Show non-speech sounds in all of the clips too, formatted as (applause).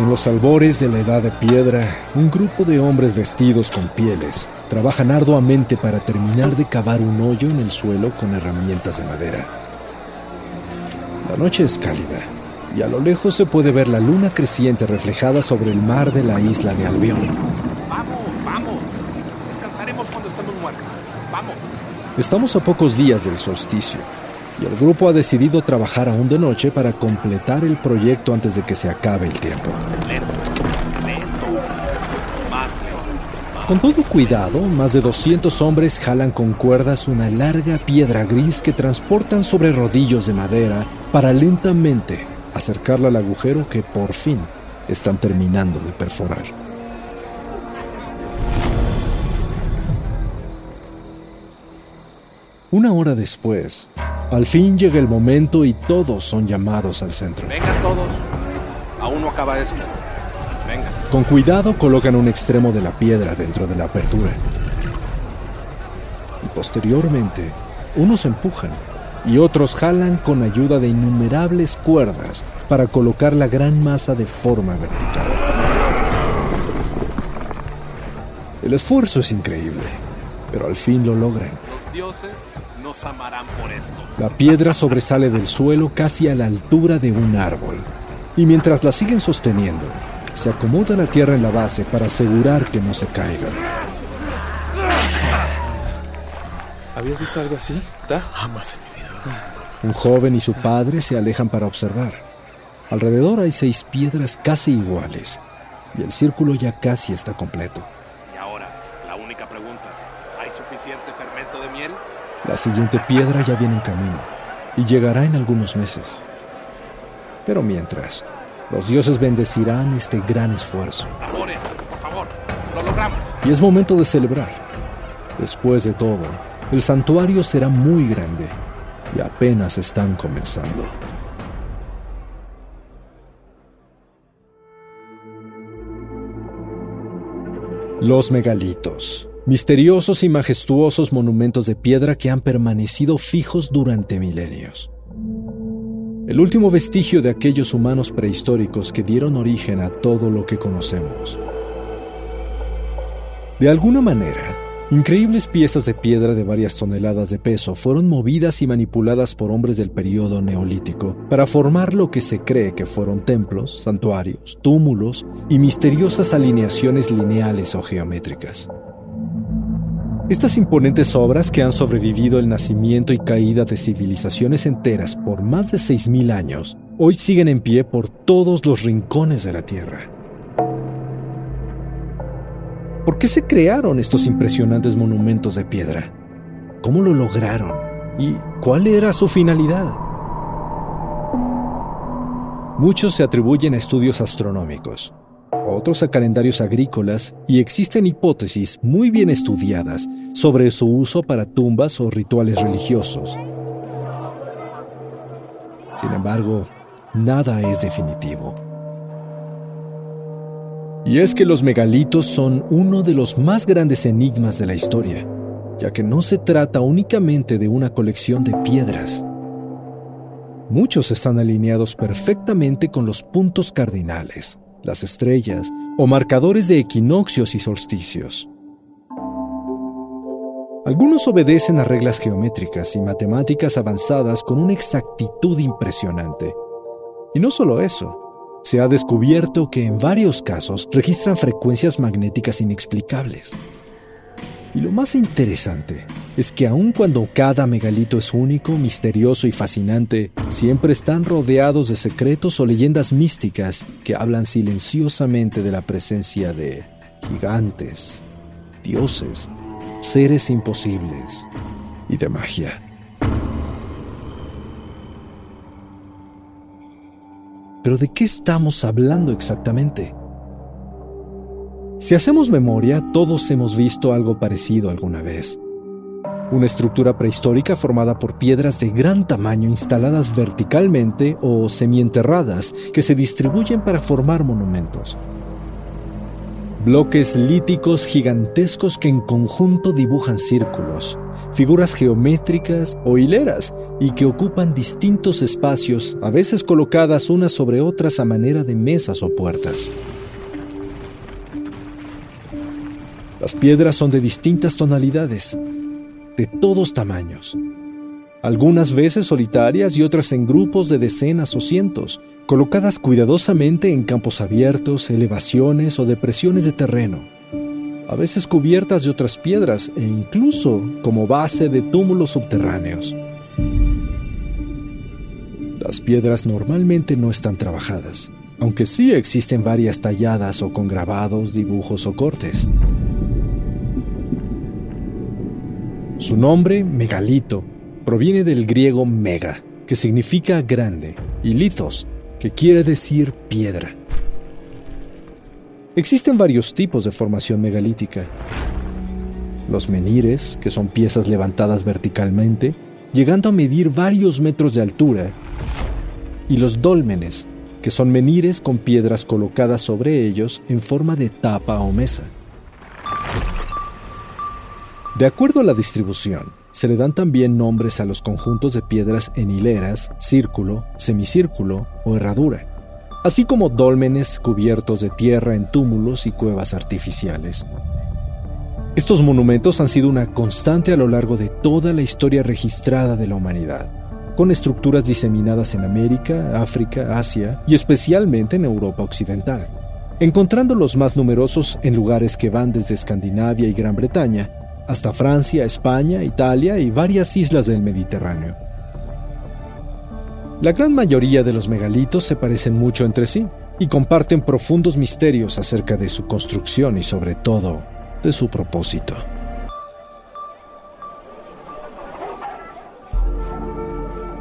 En los albores de la edad de piedra, un grupo de hombres vestidos con pieles trabajan arduamente para terminar de cavar un hoyo en el suelo con herramientas de madera. La noche es cálida y a lo lejos se puede ver la luna creciente reflejada sobre el mar de la isla de Albión. Vamos, vamos. Descansaremos cuando estemos muertos. Vamos. Estamos a pocos días del solsticio y el grupo ha decidido trabajar aún de noche para completar el proyecto antes de que se acabe el tiempo. Con todo cuidado, más de 200 hombres jalan con cuerdas una larga piedra gris que transportan sobre rodillos de madera para lentamente acercarla al agujero que por fin están terminando de perforar. Una hora después, al fin llega el momento y todos son llamados al centro. Vengan todos. Aún no acaba esto. Vengan. Con cuidado colocan un extremo de la piedra dentro de la apertura. Y posteriormente, unos empujan y otros jalan con ayuda de innumerables cuerdas para colocar la gran masa de forma vertical. El esfuerzo es increíble, pero al fin lo logran. Los dioses nos amarán por esto. La piedra sobresale del suelo casi a la altura de un árbol. Y mientras la siguen sosteniendo, se acomoda la tierra en la base para asegurar que no se caiga. ¿Habías visto algo así? ¿Ta? Jamás en mi vida. Un joven y su padre se alejan para observar. Alrededor hay seis piedras casi iguales y el círculo ya casi está completo. Y ahora, la única pregunta. ¿Hay suficiente fermento de miel? La siguiente piedra ya viene en camino y llegará en algunos meses. Pero mientras, los dioses bendecirán este gran esfuerzo. Amores, por favor. Lo logramos. Y es momento de celebrar. Después de todo, el santuario será muy grande y apenas están comenzando. Los megalitos. Misteriosos y majestuosos monumentos de piedra que han permanecido fijos durante milenios. El último vestigio de aquellos humanos prehistóricos que dieron origen a todo lo que conocemos. De alguna manera, increíbles piezas de piedra de varias toneladas de peso fueron movidas y manipuladas por hombres del periodo neolítico para formar lo que se cree que fueron templos, santuarios, túmulos y misteriosas alineaciones lineales o geométricas. Estas imponentes obras que han sobrevivido el nacimiento y caída de civilizaciones enteras por más de 6.000 años, hoy siguen en pie por todos los rincones de la Tierra. ¿Por qué se crearon estos impresionantes monumentos de piedra? ¿Cómo lo lograron? ¿Y cuál era su finalidad? Muchos se atribuyen a estudios astronómicos, otros a calendarios agrícolas y existen hipótesis muy bien estudiadas sobre su uso para tumbas o rituales religiosos. Sin embargo, nada es definitivo. Y es que los megalitos son uno de los más grandes enigmas de la historia, ya que no se trata únicamente de una colección de piedras. Muchos están alineados perfectamente con los puntos cardinales, las estrellas o marcadores de equinoccios y solsticios. Algunos obedecen a reglas geométricas y matemáticas avanzadas con una exactitud impresionante. Y no solo eso, se ha descubierto que en varios casos registran frecuencias magnéticas inexplicables. Y lo más interesante es que aun cuando cada megalito es único, misterioso y fascinante, siempre están rodeados de secretos o leyendas místicas que hablan silenciosamente de la presencia de gigantes, dioses, seres imposibles y de magia. Pero ¿de qué estamos hablando exactamente? Si hacemos memoria, todos hemos visto algo parecido alguna vez. Una estructura prehistórica formada por piedras de gran tamaño instaladas verticalmente o semienterradas que se distribuyen para formar monumentos. Bloques líticos gigantescos que en conjunto dibujan círculos, figuras geométricas o hileras y que ocupan distintos espacios, a veces colocadas unas sobre otras a manera de mesas o puertas. Las piedras son de distintas tonalidades, de todos tamaños, algunas veces solitarias y otras en grupos de decenas o cientos, colocadas cuidadosamente en campos abiertos, elevaciones o depresiones de terreno, a veces cubiertas de otras piedras e incluso como base de túmulos subterráneos. Las piedras normalmente no están trabajadas, aunque sí existen varias talladas o con grabados, dibujos o cortes. Su nombre, megalito, proviene del griego mega, que significa grande, y lithos, que quiere decir piedra. Existen varios tipos de formación megalítica. Los menires, que son piezas levantadas verticalmente, llegando a medir varios metros de altura, y los dólmenes, que son menires con piedras colocadas sobre ellos en forma de tapa o mesa. De acuerdo a la distribución, se le dan también nombres a los conjuntos de piedras en hileras, círculo, semicírculo o herradura, así como dólmenes cubiertos de tierra en túmulos y cuevas artificiales. Estos monumentos han sido una constante a lo largo de toda la historia registrada de la humanidad, con estructuras diseminadas en América, África, Asia y especialmente en Europa Occidental, encontrando los más numerosos en lugares que van desde Escandinavia y Gran Bretaña hasta Francia, España, Italia y varias islas del Mediterráneo. La gran mayoría de los megalitos se parecen mucho entre sí y comparten profundos misterios acerca de su construcción y sobre todo de su propósito.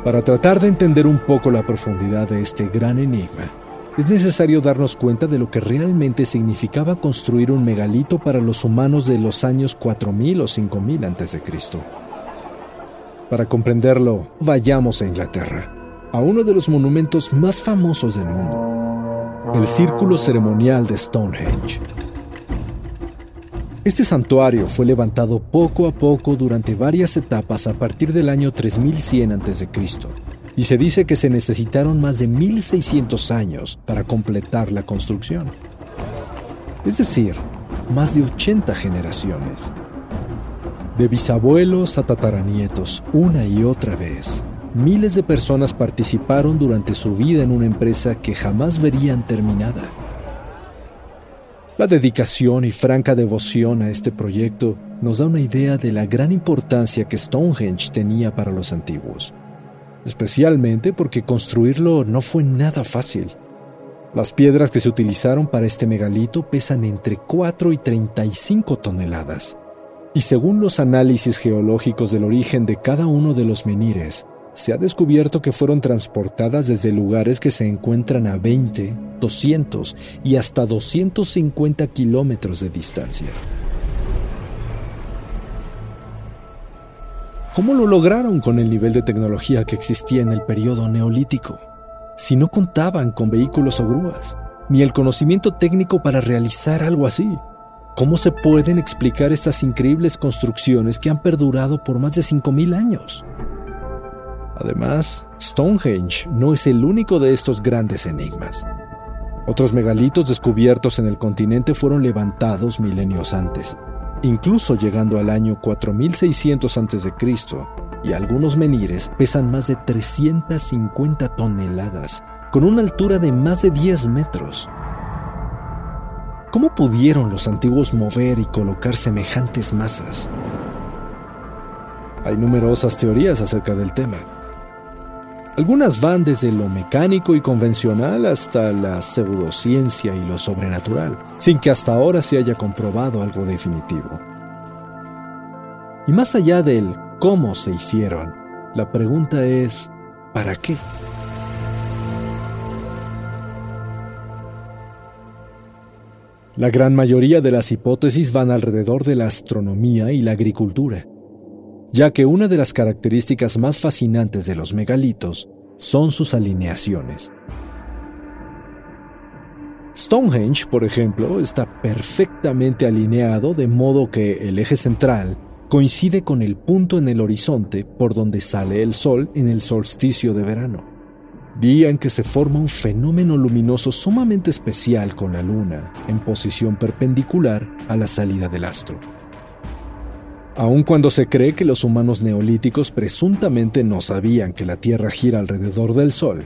Para tratar de entender un poco la profundidad de este gran enigma, es necesario darnos cuenta de lo que realmente significaba construir un megalito para los humanos de los años 4000 o 5000 a.C. Para comprenderlo, vayamos a Inglaterra, a uno de los monumentos más famosos del mundo, el Círculo Ceremonial de Stonehenge. Este santuario fue levantado poco a poco durante varias etapas a partir del año 3100 a.C y se dice que se necesitaron más de 1600 años para completar la construcción. Es decir, más de 80 generaciones. De bisabuelos a tataranietos, una y otra vez, miles de personas participaron durante su vida en una empresa que jamás verían terminada. La dedicación y franca devoción a este proyecto nos da una idea de la gran importancia que Stonehenge tenía para los antiguos especialmente porque construirlo no fue nada fácil. Las piedras que se utilizaron para este megalito pesan entre 4 y 35 toneladas. Y según los análisis geológicos del origen de cada uno de los menires, se ha descubierto que fueron transportadas desde lugares que se encuentran a 20, 200 y hasta 250 kilómetros de distancia. ¿Cómo lo lograron con el nivel de tecnología que existía en el periodo neolítico? Si no contaban con vehículos o grúas, ni el conocimiento técnico para realizar algo así. ¿Cómo se pueden explicar estas increíbles construcciones que han perdurado por más de 5.000 años? Además, Stonehenge no es el único de estos grandes enigmas. Otros megalitos descubiertos en el continente fueron levantados milenios antes, incluso llegando al año 4600 a.C., y algunos menires pesan más de 350 toneladas, con una altura de más de 10 metros. ¿Cómo pudieron los antiguos mover y colocar semejantes masas? Hay numerosas teorías acerca del tema. Algunas van desde lo mecánico y convencional hasta la pseudociencia y lo sobrenatural, sin que hasta ahora se haya comprobado algo definitivo. Y más allá del cómo se hicieron, la pregunta es, ¿para qué? La gran mayoría de las hipótesis van alrededor de la astronomía y la agricultura, ya que una de las características más fascinantes de los megalitos son sus alineaciones. Stonehenge, por ejemplo, está perfectamente alineado de modo que el eje central coincide con el punto en el horizonte por donde sale el sol en el solsticio de verano, día en que se forma un fenómeno luminoso sumamente especial con la luna en posición perpendicular a la salida del astro. Aun cuando se cree que los humanos neolíticos presuntamente no sabían que la Tierra gira alrededor del Sol,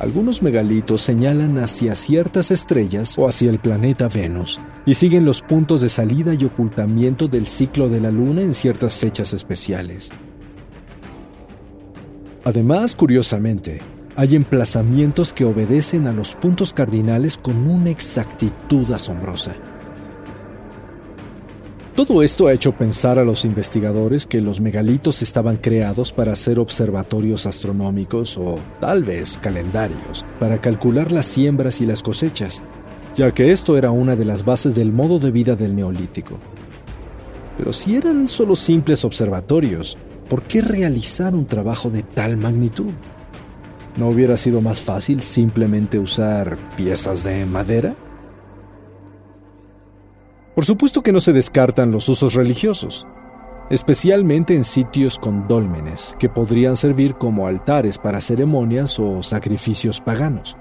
algunos megalitos señalan hacia ciertas estrellas o hacia el planeta Venus y siguen los puntos de salida y ocultamiento del ciclo de la Luna en ciertas fechas especiales. Además, curiosamente, hay emplazamientos que obedecen a los puntos cardinales con una exactitud asombrosa. Todo esto ha hecho pensar a los investigadores que los megalitos estaban creados para ser observatorios astronómicos o tal vez calendarios, para calcular las siembras y las cosechas, ya que esto era una de las bases del modo de vida del neolítico. Pero si eran solo simples observatorios, ¿por qué realizar un trabajo de tal magnitud? ¿No hubiera sido más fácil simplemente usar piezas de madera? Por supuesto que no se descartan los usos religiosos, especialmente en sitios con dólmenes, que podrían servir como altares para ceremonias o sacrificios paganos.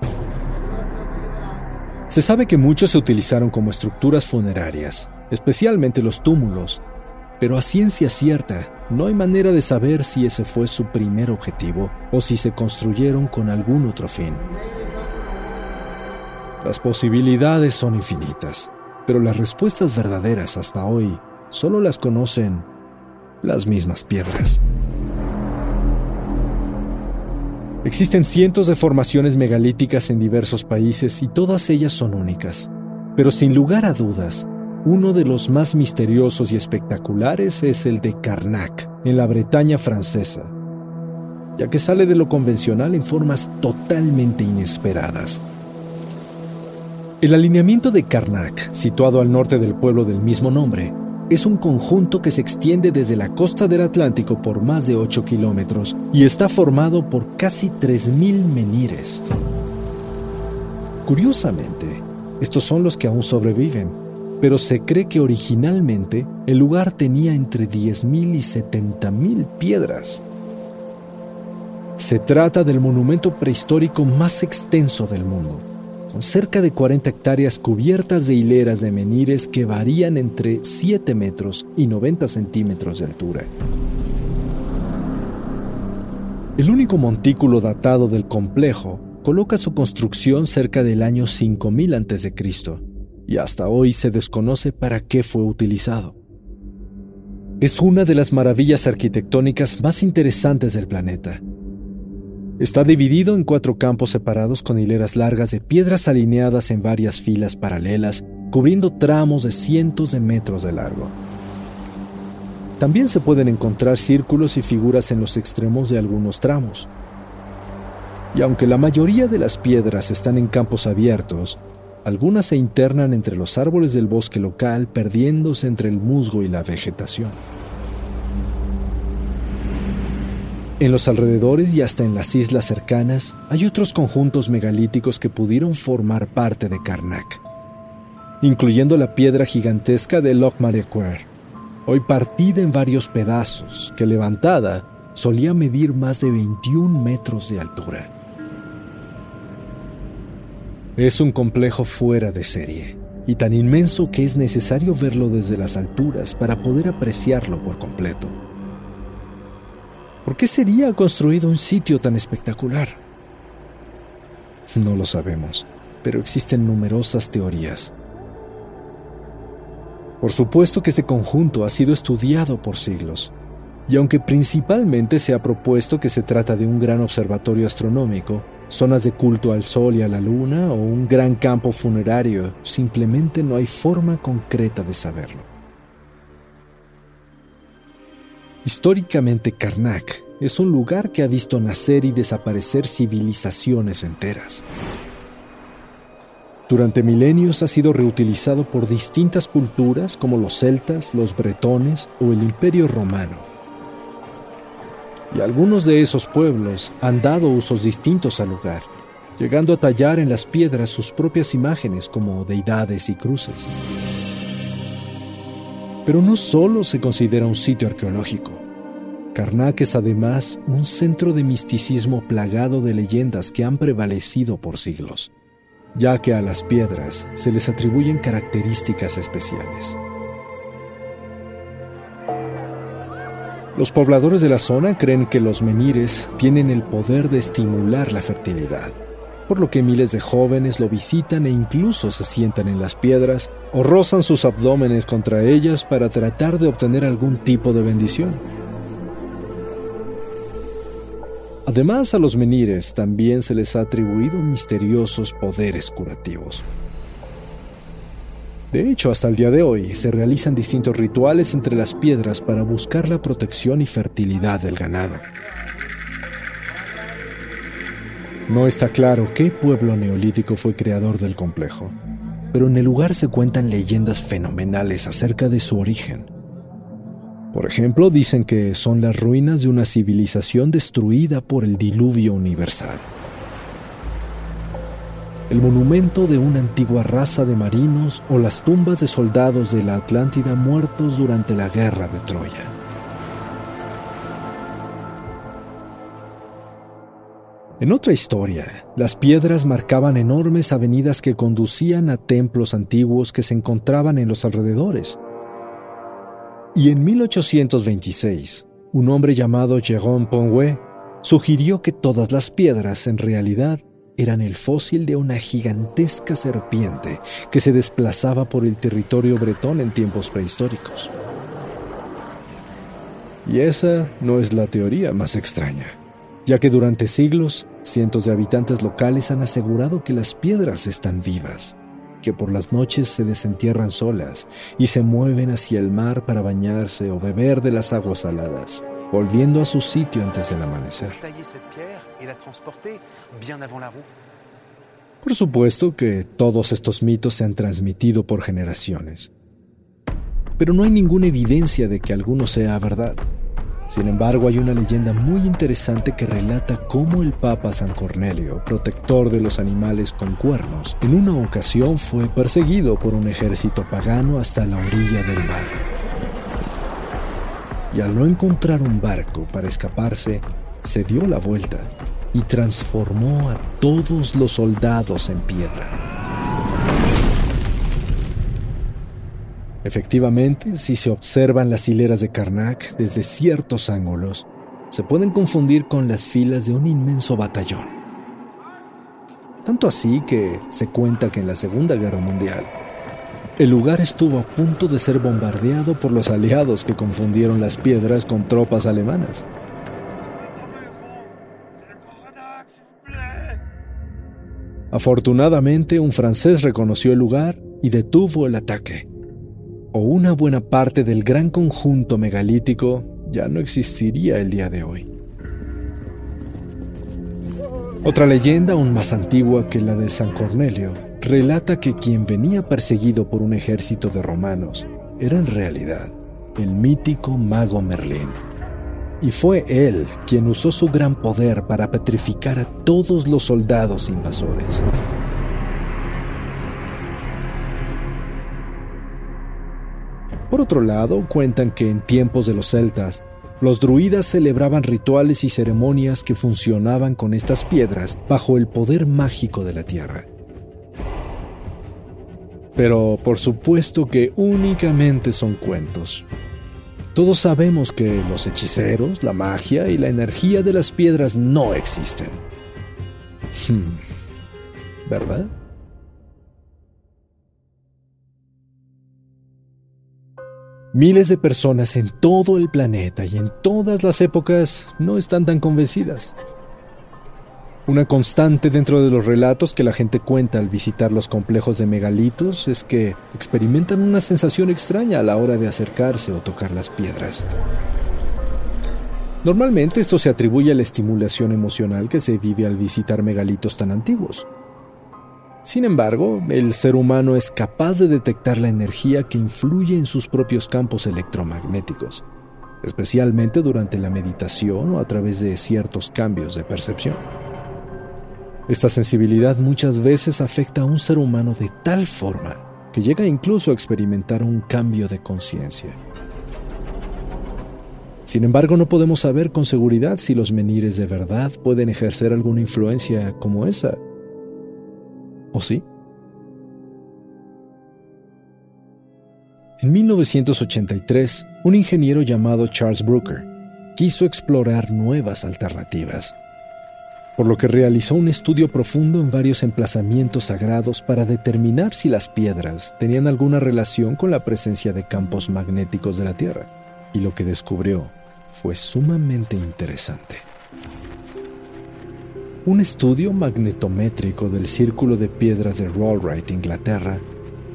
Se sabe que muchos se utilizaron como estructuras funerarias, especialmente los túmulos, pero a ciencia cierta no hay manera de saber si ese fue su primer objetivo o si se construyeron con algún otro fin. Las posibilidades son infinitas pero las respuestas verdaderas hasta hoy solo las conocen las mismas piedras. Existen cientos de formaciones megalíticas en diversos países y todas ellas son únicas. Pero sin lugar a dudas, uno de los más misteriosos y espectaculares es el de Karnak, en la Bretaña francesa, ya que sale de lo convencional en formas totalmente inesperadas. El alineamiento de Karnak, situado al norte del pueblo del mismo nombre, es un conjunto que se extiende desde la costa del Atlántico por más de 8 kilómetros y está formado por casi 3.000 menires. Curiosamente, estos son los que aún sobreviven, pero se cree que originalmente el lugar tenía entre 10.000 y 70.000 piedras. Se trata del monumento prehistórico más extenso del mundo cerca de 40 hectáreas cubiertas de hileras de menires que varían entre 7 metros y 90 centímetros de altura. El único montículo datado del complejo coloca su construcción cerca del año 5000 a.C. y hasta hoy se desconoce para qué fue utilizado. Es una de las maravillas arquitectónicas más interesantes del planeta Está dividido en cuatro campos separados con hileras largas de piedras alineadas en varias filas paralelas, cubriendo tramos de cientos de metros de largo. También se pueden encontrar círculos y figuras en los extremos de algunos tramos. Y aunque la mayoría de las piedras están en campos abiertos, algunas se internan entre los árboles del bosque local, perdiéndose entre el musgo y la vegetación. En los alrededores y hasta en las islas cercanas hay otros conjuntos megalíticos que pudieron formar parte de Karnak, incluyendo la piedra gigantesca de Lochmarequer, hoy partida en varios pedazos, que levantada solía medir más de 21 metros de altura. Es un complejo fuera de serie y tan inmenso que es necesario verlo desde las alturas para poder apreciarlo por completo. ¿Por qué sería construido un sitio tan espectacular? No lo sabemos, pero existen numerosas teorías. Por supuesto que este conjunto ha sido estudiado por siglos, y aunque principalmente se ha propuesto que se trata de un gran observatorio astronómico, zonas de culto al Sol y a la Luna o un gran campo funerario, simplemente no hay forma concreta de saberlo. Históricamente Karnak es un lugar que ha visto nacer y desaparecer civilizaciones enteras. Durante milenios ha sido reutilizado por distintas culturas como los celtas, los bretones o el imperio romano. Y algunos de esos pueblos han dado usos distintos al lugar, llegando a tallar en las piedras sus propias imágenes como deidades y cruces. Pero no solo se considera un sitio arqueológico. Karnak es además un centro de misticismo plagado de leyendas que han prevalecido por siglos ya que a las piedras se les atribuyen características especiales. Los pobladores de la zona creen que los menires tienen el poder de estimular la fertilidad, por lo que miles de jóvenes lo visitan e incluso se sientan en las piedras o rozan sus abdómenes contra ellas para tratar de obtener algún tipo de bendición. Además, a los menires también se les ha atribuido misteriosos poderes curativos. De hecho, hasta el día de hoy se realizan distintos rituales entre las piedras para buscar la protección y fertilidad del ganado. No está claro qué pueblo neolítico fue creador del complejo, pero en el lugar se cuentan leyendas fenomenales acerca de su origen. Por ejemplo, dicen que son las ruinas de una civilización destruida por el diluvio universal. El monumento de una antigua raza de marinos o las tumbas de soldados de la Atlántida muertos durante la guerra de Troya. En otra historia, las piedras marcaban enormes avenidas que conducían a templos antiguos que se encontraban en los alrededores, y en 1826, un hombre llamado Jérôme Pongué sugirió que todas las piedras en realidad eran el fósil de una gigantesca serpiente que se desplazaba por el territorio bretón en tiempos prehistóricos. Y esa no es la teoría más extraña, ya que durante siglos cientos de habitantes locales han asegurado que las piedras están vivas que por las noches se desentierran solas y se mueven hacia el mar para bañarse o beber de las aguas saladas, volviendo a su sitio antes del amanecer. Por supuesto que todos estos mitos se han transmitido por generaciones, pero no hay ninguna evidencia de que alguno sea verdad. Sin embargo, hay una leyenda muy interesante que relata cómo el Papa San Cornelio, protector de los animales con cuernos, en una ocasión fue perseguido por un ejército pagano hasta la orilla del mar. Y al no encontrar un barco para escaparse, se dio la vuelta y transformó a todos los soldados en piedra. Efectivamente, si se observan las hileras de Karnak desde ciertos ángulos, se pueden confundir con las filas de un inmenso batallón. Tanto así que se cuenta que en la Segunda Guerra Mundial, el lugar estuvo a punto de ser bombardeado por los aliados que confundieron las piedras con tropas alemanas. Afortunadamente, un francés reconoció el lugar y detuvo el ataque o una buena parte del gran conjunto megalítico ya no existiría el día de hoy. Otra leyenda aún más antigua que la de San Cornelio relata que quien venía perseguido por un ejército de romanos era en realidad el mítico mago Merlín. Y fue él quien usó su gran poder para petrificar a todos los soldados invasores. Por otro lado, cuentan que en tiempos de los celtas, los druidas celebraban rituales y ceremonias que funcionaban con estas piedras bajo el poder mágico de la tierra. Pero por supuesto que únicamente son cuentos. Todos sabemos que los hechiceros, la magia y la energía de las piedras no existen. Hmm. ¿Verdad? Miles de personas en todo el planeta y en todas las épocas no están tan convencidas. Una constante dentro de los relatos que la gente cuenta al visitar los complejos de megalitos es que experimentan una sensación extraña a la hora de acercarse o tocar las piedras. Normalmente esto se atribuye a la estimulación emocional que se vive al visitar megalitos tan antiguos. Sin embargo, el ser humano es capaz de detectar la energía que influye en sus propios campos electromagnéticos, especialmente durante la meditación o a través de ciertos cambios de percepción. Esta sensibilidad muchas veces afecta a un ser humano de tal forma que llega incluso a experimentar un cambio de conciencia. Sin embargo, no podemos saber con seguridad si los menires de verdad pueden ejercer alguna influencia como esa ¿O sí? En 1983, un ingeniero llamado Charles Brooker quiso explorar nuevas alternativas, por lo que realizó un estudio profundo en varios emplazamientos sagrados para determinar si las piedras tenían alguna relación con la presencia de campos magnéticos de la Tierra. Y lo que descubrió fue sumamente interesante. Un estudio magnetométrico del círculo de piedras de Rollright, Inglaterra,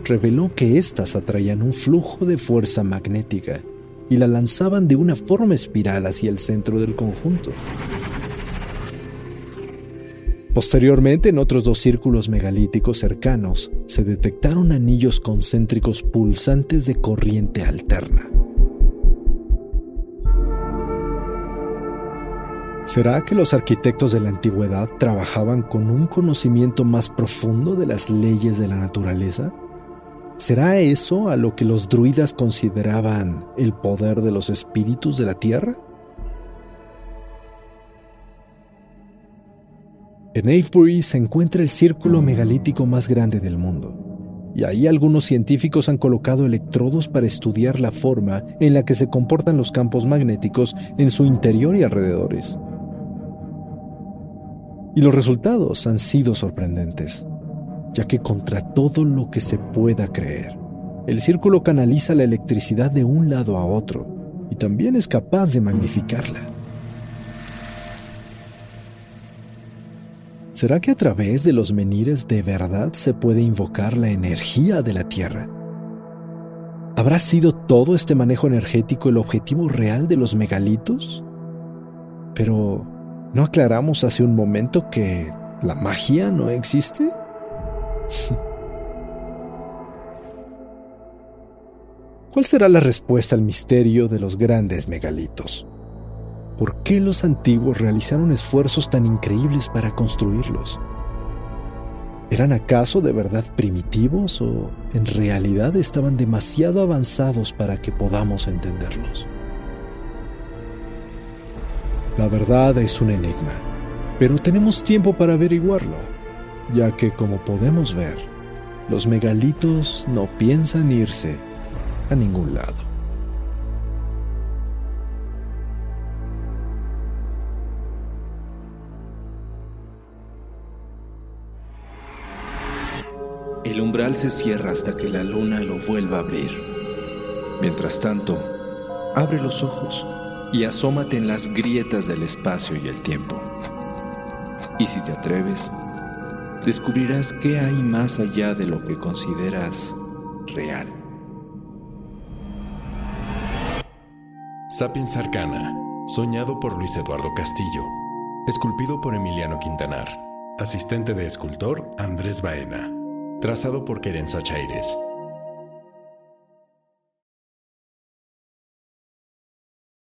reveló que éstas atraían un flujo de fuerza magnética y la lanzaban de una forma espiral hacia el centro del conjunto. Posteriormente, en otros dos círculos megalíticos cercanos, se detectaron anillos concéntricos pulsantes de corriente alterna. ¿Será que los arquitectos de la antigüedad trabajaban con un conocimiento más profundo de las leyes de la naturaleza? ¿Será eso a lo que los druidas consideraban el poder de los espíritus de la tierra? En Avebury se encuentra el círculo megalítico más grande del mundo, y ahí algunos científicos han colocado electrodos para estudiar la forma en la que se comportan los campos magnéticos en su interior y alrededores. Y los resultados han sido sorprendentes, ya que contra todo lo que se pueda creer, el círculo canaliza la electricidad de un lado a otro y también es capaz de magnificarla. ¿Será que a través de los menires de verdad se puede invocar la energía de la Tierra? ¿Habrá sido todo este manejo energético el objetivo real de los megalitos? Pero, ¿No aclaramos hace un momento que la magia no existe? (laughs) ¿Cuál será la respuesta al misterio de los grandes megalitos? ¿Por qué los antiguos realizaron esfuerzos tan increíbles para construirlos? ¿Eran acaso de verdad primitivos o en realidad estaban demasiado avanzados para que podamos entenderlos? La verdad es un enigma, pero tenemos tiempo para averiguarlo, ya que como podemos ver, los megalitos no piensan irse a ningún lado. El umbral se cierra hasta que la luna lo vuelva a abrir. Mientras tanto, abre los ojos y asómate en las grietas del espacio y el tiempo. Y si te atreves, descubrirás qué hay más allá de lo que consideras real. Sapiens Arcana, soñado por Luis Eduardo Castillo, esculpido por Emiliano Quintanar, asistente de escultor Andrés Baena, trazado por Querenza Chaires